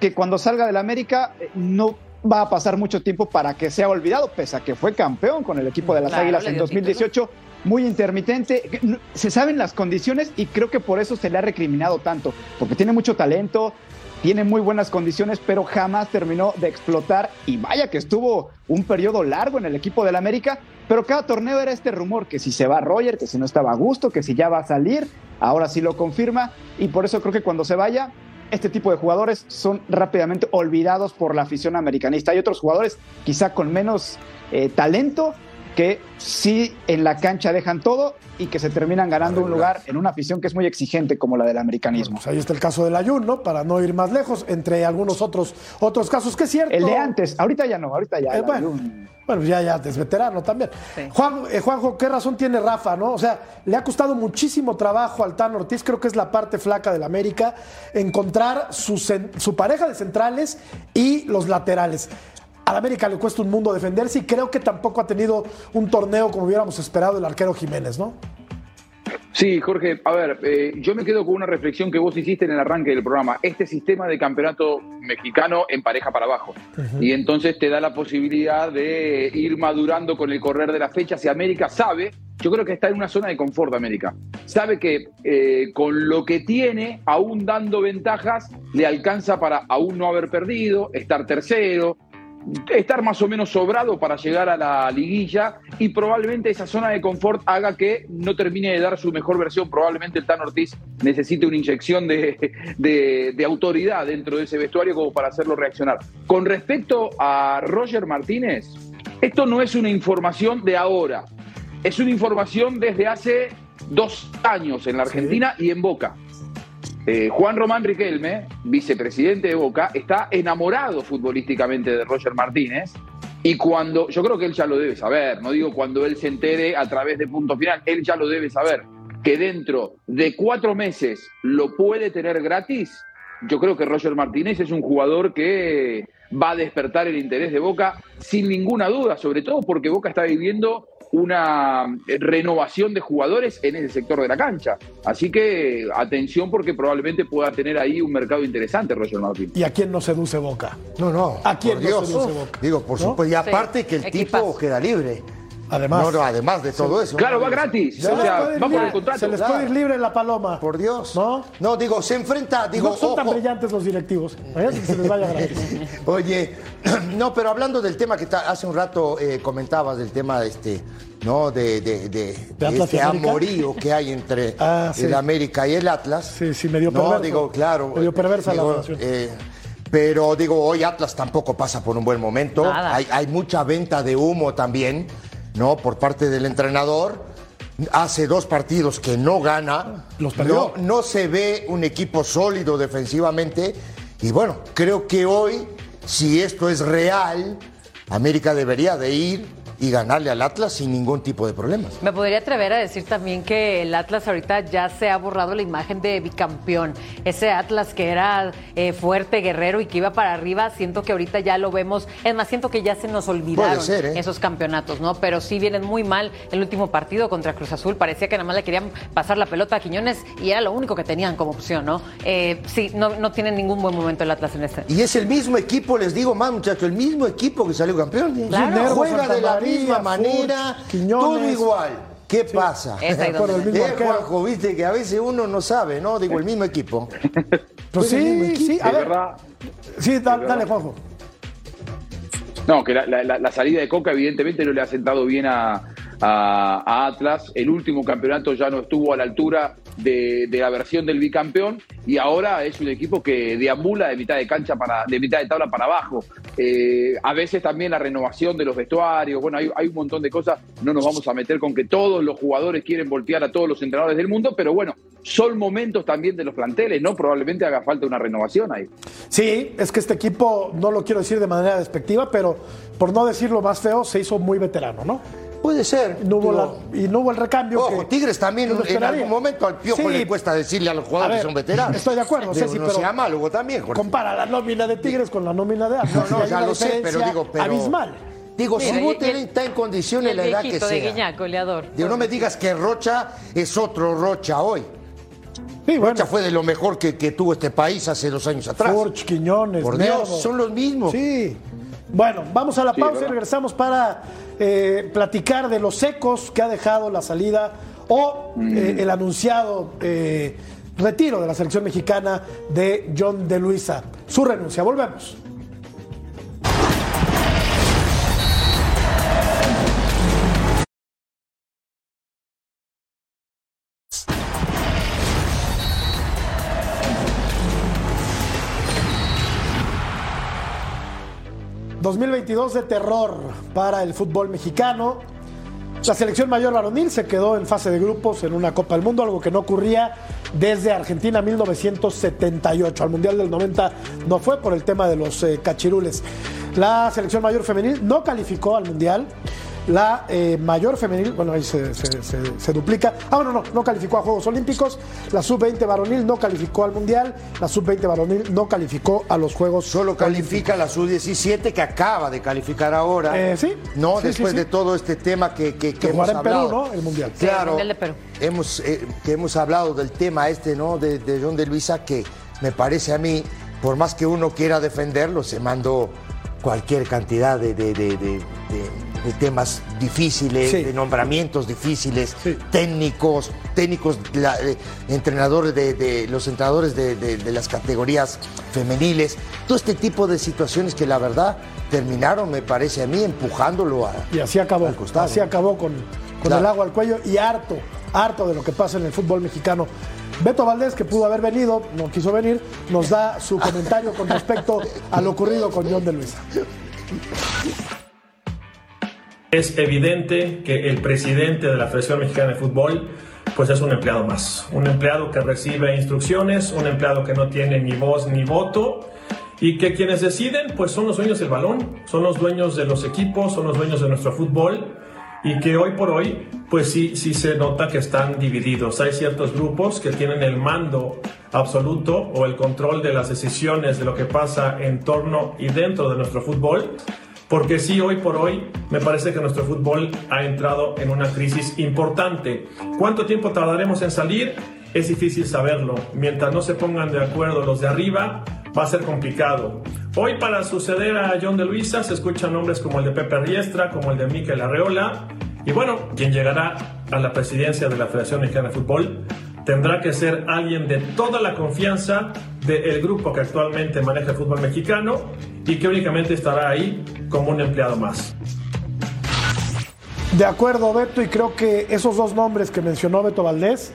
que cuando salga del América no va a pasar mucho tiempo para que sea olvidado, pese a que fue campeón con el equipo de las claro, Águilas en 2018. Título. Muy intermitente, se saben las condiciones y creo que por eso se le ha recriminado tanto, porque tiene mucho talento, tiene muy buenas condiciones, pero jamás terminó de explotar. Y vaya que estuvo un periodo largo en el equipo del América, pero cada torneo era este rumor que si se va Roger, que si no estaba a gusto, que si ya va a salir, ahora sí lo confirma. Y por eso creo que cuando se vaya, este tipo de jugadores son rápidamente olvidados por la afición americanista. Hay otros jugadores quizá con menos eh, talento, que sí en la cancha dejan todo y que se terminan ganando un lugar en una afición que es muy exigente como la del americanismo. Bueno, pues ahí está el caso del Ayun, ¿no? Para no ir más lejos, entre algunos otros otros casos, que es cierto. El de antes, ahorita ya no, ahorita ya. Eh, bueno, bueno, ya, ya es veterano también. Sí. Juan, eh, Juanjo, ¿qué razón tiene Rafa, no? O sea, le ha costado muchísimo trabajo al Tan Ortiz, creo que es la parte flaca del América, encontrar su, su pareja de centrales y los laterales. Al América le cuesta un mundo defenderse y creo que tampoco ha tenido un torneo como hubiéramos esperado el arquero Jiménez, ¿no? Sí, Jorge, a ver, eh, yo me quedo con una reflexión que vos hiciste en el arranque del programa. Este sistema de campeonato mexicano empareja para abajo. Uh -huh. Y entonces te da la posibilidad de ir madurando con el correr de las fechas. Y América sabe, yo creo que está en una zona de confort América. Sabe que eh, con lo que tiene, aún dando ventajas, le alcanza para aún no haber perdido, estar tercero, estar más o menos sobrado para llegar a la liguilla y probablemente esa zona de confort haga que no termine de dar su mejor versión. Probablemente el Tan Ortiz necesite una inyección de, de, de autoridad dentro de ese vestuario como para hacerlo reaccionar. Con respecto a Roger Martínez, esto no es una información de ahora, es una información desde hace dos años en la Argentina sí. y en Boca. Eh, Juan Román Riquelme, vicepresidente de Boca, está enamorado futbolísticamente de Roger Martínez. Y cuando, yo creo que él ya lo debe saber, no digo cuando él se entere a través de punto final, él ya lo debe saber, que dentro de cuatro meses lo puede tener gratis, yo creo que Roger Martínez es un jugador que va a despertar el interés de Boca sin ninguna duda, sobre todo porque Boca está viviendo una renovación de jugadores en ese sector de la cancha. Así que atención porque probablemente pueda tener ahí un mercado interesante Roger Martínez. ¿Y a quién no seduce Boca? No, no. ¿A quién por no Dios. seduce Boca? Digo, por ¿No? supuesto. Y aparte que el Equipazo. tipo queda libre. Además. No, no, además de todo eso. Claro, va gratis. Se O les sea, puede ir va por libre- el contrato. Se les puede ir libre en la paloma. Por Dios. ¿No? No, digo, se enfrenta, digo, no son tan brillantes los directivos. Que se les vaya gratis. Oye, no, pero hablando del tema que hace un rato eh, comentabas, del tema este, ¿no? De, de, de- de este América? amorío que hay entre Ah, sí. el América y el Atlas. Sí, sí, medio No, perverso. digo, claro. Medio perversa la digo, relación. eh, pero digo, hoy Atlas tampoco pasa por un buen momento. Nada. Hay, hay mucha venta de humo también, ¿no? Por parte del entrenador. Hace dos partidos que no gana. Los perdió. No, no se ve un equipo sólido defensivamente. Y bueno, creo que hoy, si esto es real, América debería de ir y ganarle al Atlas sin ningún tipo de problemas. Me podría atrever a decir también que el Atlas ahorita ya se ha borrado la imagen de bicampeón. Ese Atlas que era eh, fuerte, guerrero y que iba para arriba, siento que ahorita ya lo vemos. Es más, siento que ya se nos olvidaron ser, ¿eh? esos campeonatos, ¿no? Pero sí vienen muy mal el último partido contra Cruz Azul. Parecía que nada más le querían pasar la pelota a Quiñones y era lo único que tenían como opción, ¿no? Eh, sí, no, no tienen ningún buen momento el Atlas en este. Y es el mismo equipo, les digo más, muchachos, el mismo equipo que salió campeón. ¿eh? Claro. Juega de la María, misma Furch, manera, Quiñones. todo igual. ¿Qué pasa? El mismo Eh. Juanjo, viste que a veces uno no sabe, ¿no? Digo, el mismo equipo. Pues mismo sí, equipo. sí. A De ver. verdad. Sí, da- verdad. dale, Juanjo. No, que la, la- la salida de Coca evidentemente no le ha sentado bien a, a- a Atlas. El último campeonato ya no estuvo a la altura de, la versión del bicampeón y ahora es un equipo que deambula de mitad de cancha para, de mitad de tabla para abajo. Eh, a veces también la renovación de los vestuarios, bueno, hay, hay un montón de cosas. No nos vamos a meter con que todos los jugadores quieren voltear a todos los entrenadores del mundo, pero bueno, son momentos también de los planteles, ¿no? Probablemente haga falta una renovación ahí. Sí, es que este equipo, no lo quiero decir de manera despectiva, pero por no decirlo más feo, se hizo muy veterano, ¿no? Puede ser. No hubo digo, la- y no hubo el recambio. Ojo, que- Tigres también que en algún momento al piojo Sí, le cuesta decirle a los jugadores A ver, que son veteranos. estoy de acuerdo, Digo, Ceci, no pero- sea malo, Hugo también, Jorge. Compara la nómina de Tigres con la nómina de Atlas. No, no, ya lo sé, pero digo, pero. Abismal. Digo, Mira, si vos está en condiciones la edad que viejito de sea. Guiñac, goleador. Digo, no me digas que Rocha es otro Rocha hoy. Sí, bueno, Rocha fue de lo mejor que, que tuvo este país hace dos años atrás. Furch, Quiñones, Por Dios, son los mismos. Sí. Bueno, vamos a la Sí, pausa y regresamos para eh, platicar de los ecos que ha dejado la salida o eh, el anunciado eh, retiro de la selección mexicana de John de Luisa. Su renuncia. Volvemos. ...2022 de terror para el fútbol mexicano. La selección mayor varonil se quedó en fase de grupos en una Copa del Mundo, algo que no ocurría desde Argentina 1978. Al Mundial del 90 no fue por el tema de los eh, cachirules. La selección mayor femenil no calificó al Mundial. La eh, mayor femenil, bueno, ahí se, se- se- se duplica. Ah, bueno, no, no calificó a Juegos Olímpicos. La sub-20 varonil no calificó al Mundial. La sub-20 varonil no calificó a los Juegos Solo califica la sub-17 que acaba de calificar ahora. Eh, sí. No, Sí, después sí, sí. de todo este tema que, que, que Que hemos en Perú, hablado. ¿no? El Mundial. Sí, el Claro. Mundial de Perú. Hemos, eh, que hemos hablado del tema este, ¿no? De, de John de Luisa, que me parece a mí, por más que uno quiera defenderlo, se mandó cualquier cantidad de, de- de- de- temas difíciles, Sí. de nombramientos difíciles, Sí. técnicos, técnicos, la- eh, entrenadores de, de- los entrenadores de, de- de las categorías femeniles, todo este tipo de situaciones que la verdad terminaron, me parece a mí, empujándolo a, Y así acabó. al costado, así acabó con, con Claro. el agua al cuello y harto, harto de lo que pasa en el fútbol mexicano. Beto Valdés, que pudo haber venido, no quiso venir, nos da su comentario con respecto a lo ocurrido con John de Luisa. Es evidente que el presidente de la Federación Mexicana de Fútbol pues es un empleado más, un empleado que recibe instrucciones, un empleado que no tiene ni voz ni voto y que quienes deciden pues son los dueños del balón, son los dueños de los equipos, son los dueños de nuestro fútbol y que hoy por hoy pues sí, sí se nota que están divididos. Hay ciertos grupos que tienen el mando absoluto o el control de las decisiones de lo que pasa en torno y dentro de nuestro fútbol. Porque sí, hoy por hoy me parece que nuestro fútbol ha entrado en una crisis importante. ¿Cuánto tiempo tardaremos en salir? Es difícil saberlo. Mientras no se pongan de acuerdo los de arriba, va a ser complicado. Hoy para suceder a John de Luisa se escuchan nombres como el de Pepe Riestra, como el de Miquel Arreola. Y bueno, quien llegará a la presidencia de la Federación Mexicana de Fútbol tendrá que ser alguien de toda la confianza del grupo que actualmente maneja el fútbol mexicano y que únicamente estará ahí como un empleado más. De acuerdo, Beto, y creo que esos dos nombres que mencionó Beto Valdés,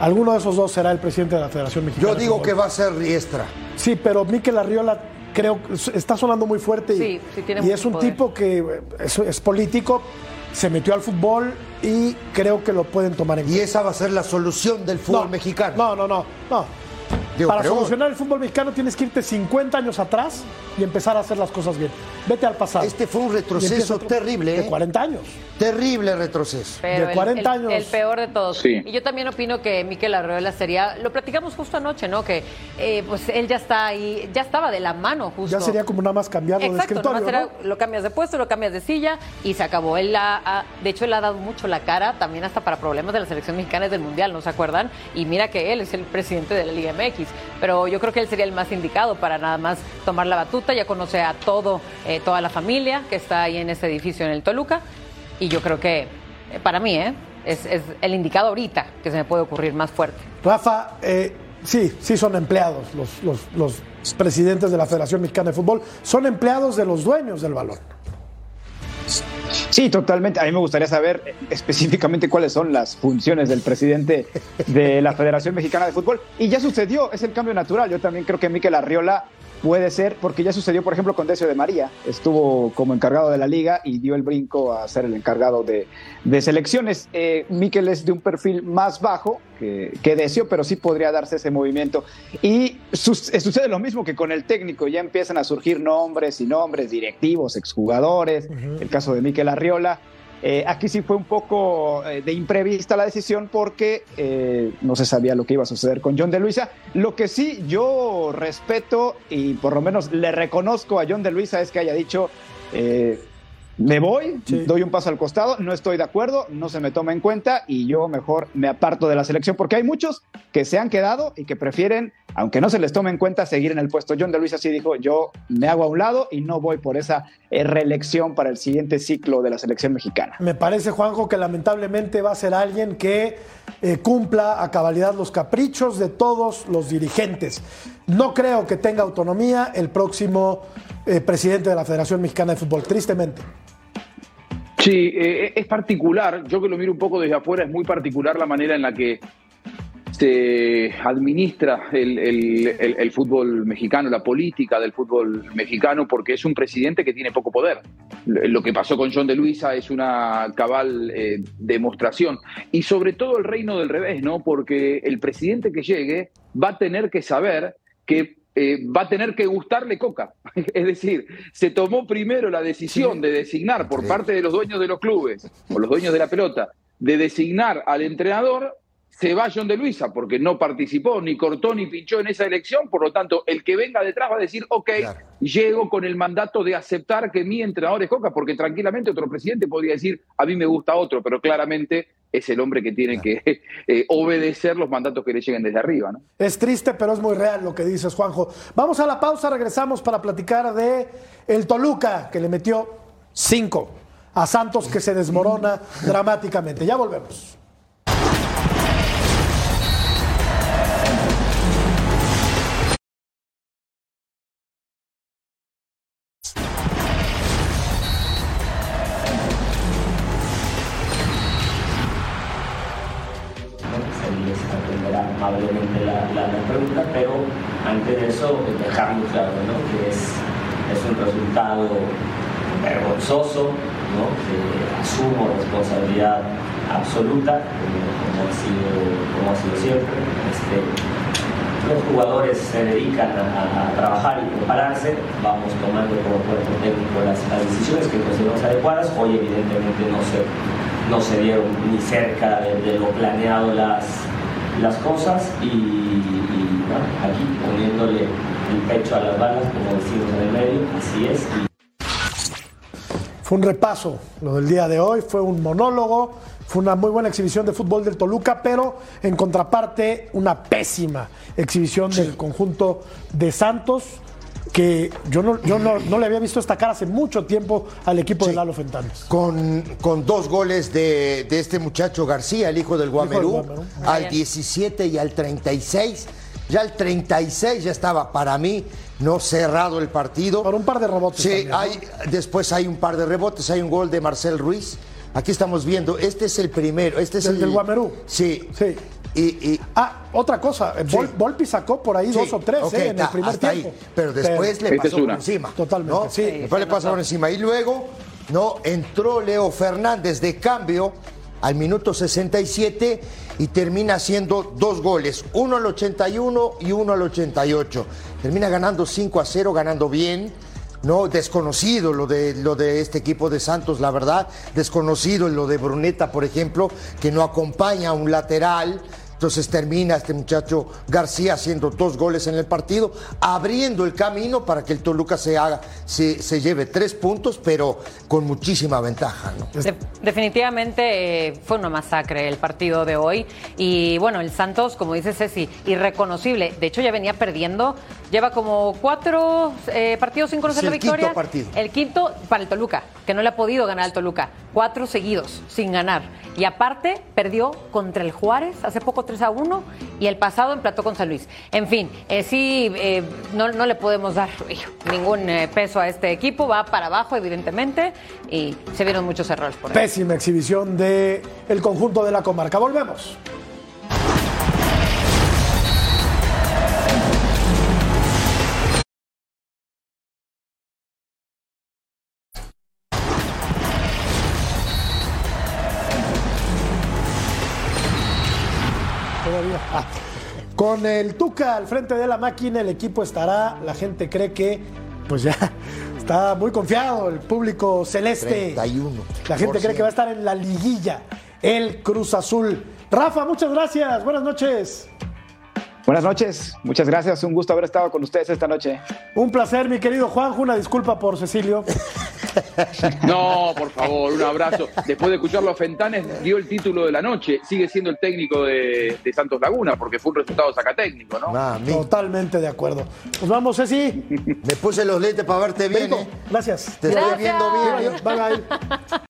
alguno de esos dos será el presidente de la Federación Mexicana. Yo digo que va a ser Riestra. Sí, pero Miquel Arriola creo que está sonando muy fuerte y, Sí, sí tiene y mucho es un poder. tipo que es, es político, se metió al fútbol y creo que lo pueden tomar en Y esa va a ser la solución del fútbol mexicano. No, no, no, no. Digo, Para creo- solucionar el fútbol mexicano tienes que irte 50 años atrás y empezar a hacer las cosas bien. Vete al pasado. Este fue un retroceso otro- terrible. De ¿eh? 40 años. Terrible retroceso. Pero de el- 40 el, años. El peor de todos. Sí. Y yo también opino que Miquel Arreola sería, lo platicamos justo anoche, ¿no? Que eh, pues él ya está ahí, ya estaba de la mano justo. Ya sería como nada más cambiarlo de escritorio, era- lo cambias de puesto, lo cambias de silla y se acabó. Él ha- ha- de hecho, él ha dado mucho la cara también hasta para problemas de la selección mexicana y del Mundial, ¿no se acuerdan? Y mira que él es el presidente de la Liga MX, pero yo creo que él sería el más indicado para nada más tomar la batuta, ya conoce a todo, eh, toda la familia que está ahí en ese edificio en el Toluca y yo creo que, eh, para mí, ¿eh? Es, es el indicado ahorita que se me puede ocurrir más fuerte. Rafa, sí, sí son empleados los, los- los presidentes de la Federación Mexicana de Fútbol. Son empleados de los dueños del balón. Sí, totalmente. A mí me gustaría saber eh, específicamente cuáles son las funciones del presidente de la Federación Mexicana de Fútbol. Y ya sucedió, es el cambio natural. Yo también creo que Miquel Arriola puede ser, porque ya sucedió, por ejemplo, con Decio de María. Estuvo como encargado de la liga y dio el brinco a ser el encargado de, de selecciones. Eh, Miquel es de un perfil más bajo que, que Decio, pero sí podría darse ese movimiento. Y eh, sucede lo mismo que con el técnico. Ya empiezan a surgir nombres y nombres, directivos, exjugadores. El caso de Miquel Arriola. Eh, aquí sí fue un poco eh, de imprevista la decisión porque eh, no se sabía lo que iba a suceder con John de Luisa. Lo que sí yo respeto y por lo menos le reconozco a John de Luisa es que haya dicho, me voy, Sí. doy un paso al costado, no estoy de acuerdo, no se me toma en cuenta y yo mejor me aparto de la selección porque hay muchos que se han quedado y que prefieren, aunque no se les tome en cuenta, seguir en el puesto. John de Luisa sí dijo, yo me hago a un lado y no voy por esa eh, reelección para el siguiente ciclo de la selección mexicana. Me parece, Juanjo, que lamentablemente va a ser alguien que eh, cumpla a cabalidad los caprichos de todos los dirigentes. No creo que tenga autonomía el próximo eh, presidente de la Federación Mexicana de Fútbol, tristemente. Sí, eh, es particular, yo que lo miro un poco desde afuera, es muy particular la manera en la que se administra el, el- el- fútbol mexicano, la política del fútbol mexicano, porque es un presidente que tiene poco poder. Lo que pasó con John de Luisa es una cabal eh, demostración. Y sobre todo el reino del revés, ¿no? Porque el presidente que llegue va a tener que saber que eh, va a tener que gustarle Coca. Es decir, se tomó primero la decisión de designar por parte de los dueños de los clubes o los dueños de la pelota, de designar al entrenador, se va John de Luisa porque no participó, ni cortó, ni pinchó en esa elección. Por lo tanto, el que venga detrás va a decir, ok, Claro. llego con el mandato de aceptar que mi entrenador es Coca, porque tranquilamente otro presidente podría decir, a mí me gusta otro, pero claramente es el hombre que tiene que eh, obedecer los mandatos que le lleguen desde arriba. ¿no? Es triste, pero es muy real lo que dices, Juanjo. Vamos a la pausa, regresamos para platicar de el Toluca, que le metió cinco a Santos, que se desmorona dramáticamente. Ya volvemos. Se, no se dieron ni cerca de, de lo planeado las, las cosas y, y- aquí poniéndole el pecho a las balas, como decimos en el medio, así es. Fue un repaso lo del día de hoy, fue un monólogo, fue una muy buena exhibición de fútbol del Toluca, pero en contraparte una pésima exhibición del conjunto de Santos que yo no, yo no, no, le había visto esta cara hace mucho tiempo al equipo de Lalo Fentanes. Con, con dos goles de, de, este muchacho García, el hijo del Guamerú, al 17 y al 36. Ya el 36 ya estaba para mí no cerrado el partido. Por un par de rebotes. Sí, también, hay, después hay un par de rebotes, hay un gol de Marcel Ruiz. Aquí estamos viendo, este es el primero, este es el, el del Guamerú. Sí. Sí. Y, y, ah, otra cosa, Vol, sí. Volpi sacó por ahí sí. dos o tres okay, eh, en el primer tiempo. Ahí. Pero después Pero, le pasó por encima. Totalmente, ¿no? sí. Después le pasó por encima. Y luego, no, entró Leo Fernández de cambio al minuto 67 y termina haciendo dos goles, uno al 81 y uno al 88. Termina ganando 5 a 0, ganando bien. No, desconocido lo de, lo de este equipo de Santos, la verdad. Desconocido lo de Bruneta, por ejemplo, que no acompaña a un lateral. Entonces termina este muchacho García haciendo dos goles en el partido, abriendo el camino para que el Toluca se haga, se, se lleve tres puntos, pero con muchísima ventaja. ¿no? De, definitivamente eh, fue una masacre el partido de hoy. Y bueno, el Santos, como dice Ceci, irreconocible. De hecho, ya venía perdiendo. Lleva como cuatro eh, partidos sin conocer la el victoria. quinto partido. El quinto para el Toluca, que no le ha podido ganar al Toluca. Cuatro seguidos sin ganar. Y aparte, perdió contra el Juárez hace poco 3 a 1 y el pasado emplató con San Luis. En fin, eh, sí, eh, no, le podemos dar hijo, ningún eh, peso a este equipo. Va para abajo, evidentemente, y se vieron muchos errores por ahí. Pésima exhibición del el conjunto de la comarca. Volvemos. Con el Tuca al frente de la máquina, el equipo estará, la gente cree que, pues ya, está muy confiado el público celeste. 31. La gente cree que va a estar en la liguilla, el Cruz Azul. Rafa, muchas gracias, buenas noches. Buenas noches, muchas gracias, un gusto haber estado con ustedes esta noche. Un placer, mi querido Juanjo, una disculpa por Cecilio. No, por favor, un abrazo. Después de escucharlo a Fentanes, dio el título de la noche. Sigue siendo el técnico de, de Santos Laguna, porque fue un resultado sacatécnico, ¿no? Ah, Totalmente de acuerdo. Nos vamos, Ceci. Me puse los lentes para verte bien. ¿eh? Gracias. Te estoy viendo bien. ¿eh? Bye, bye.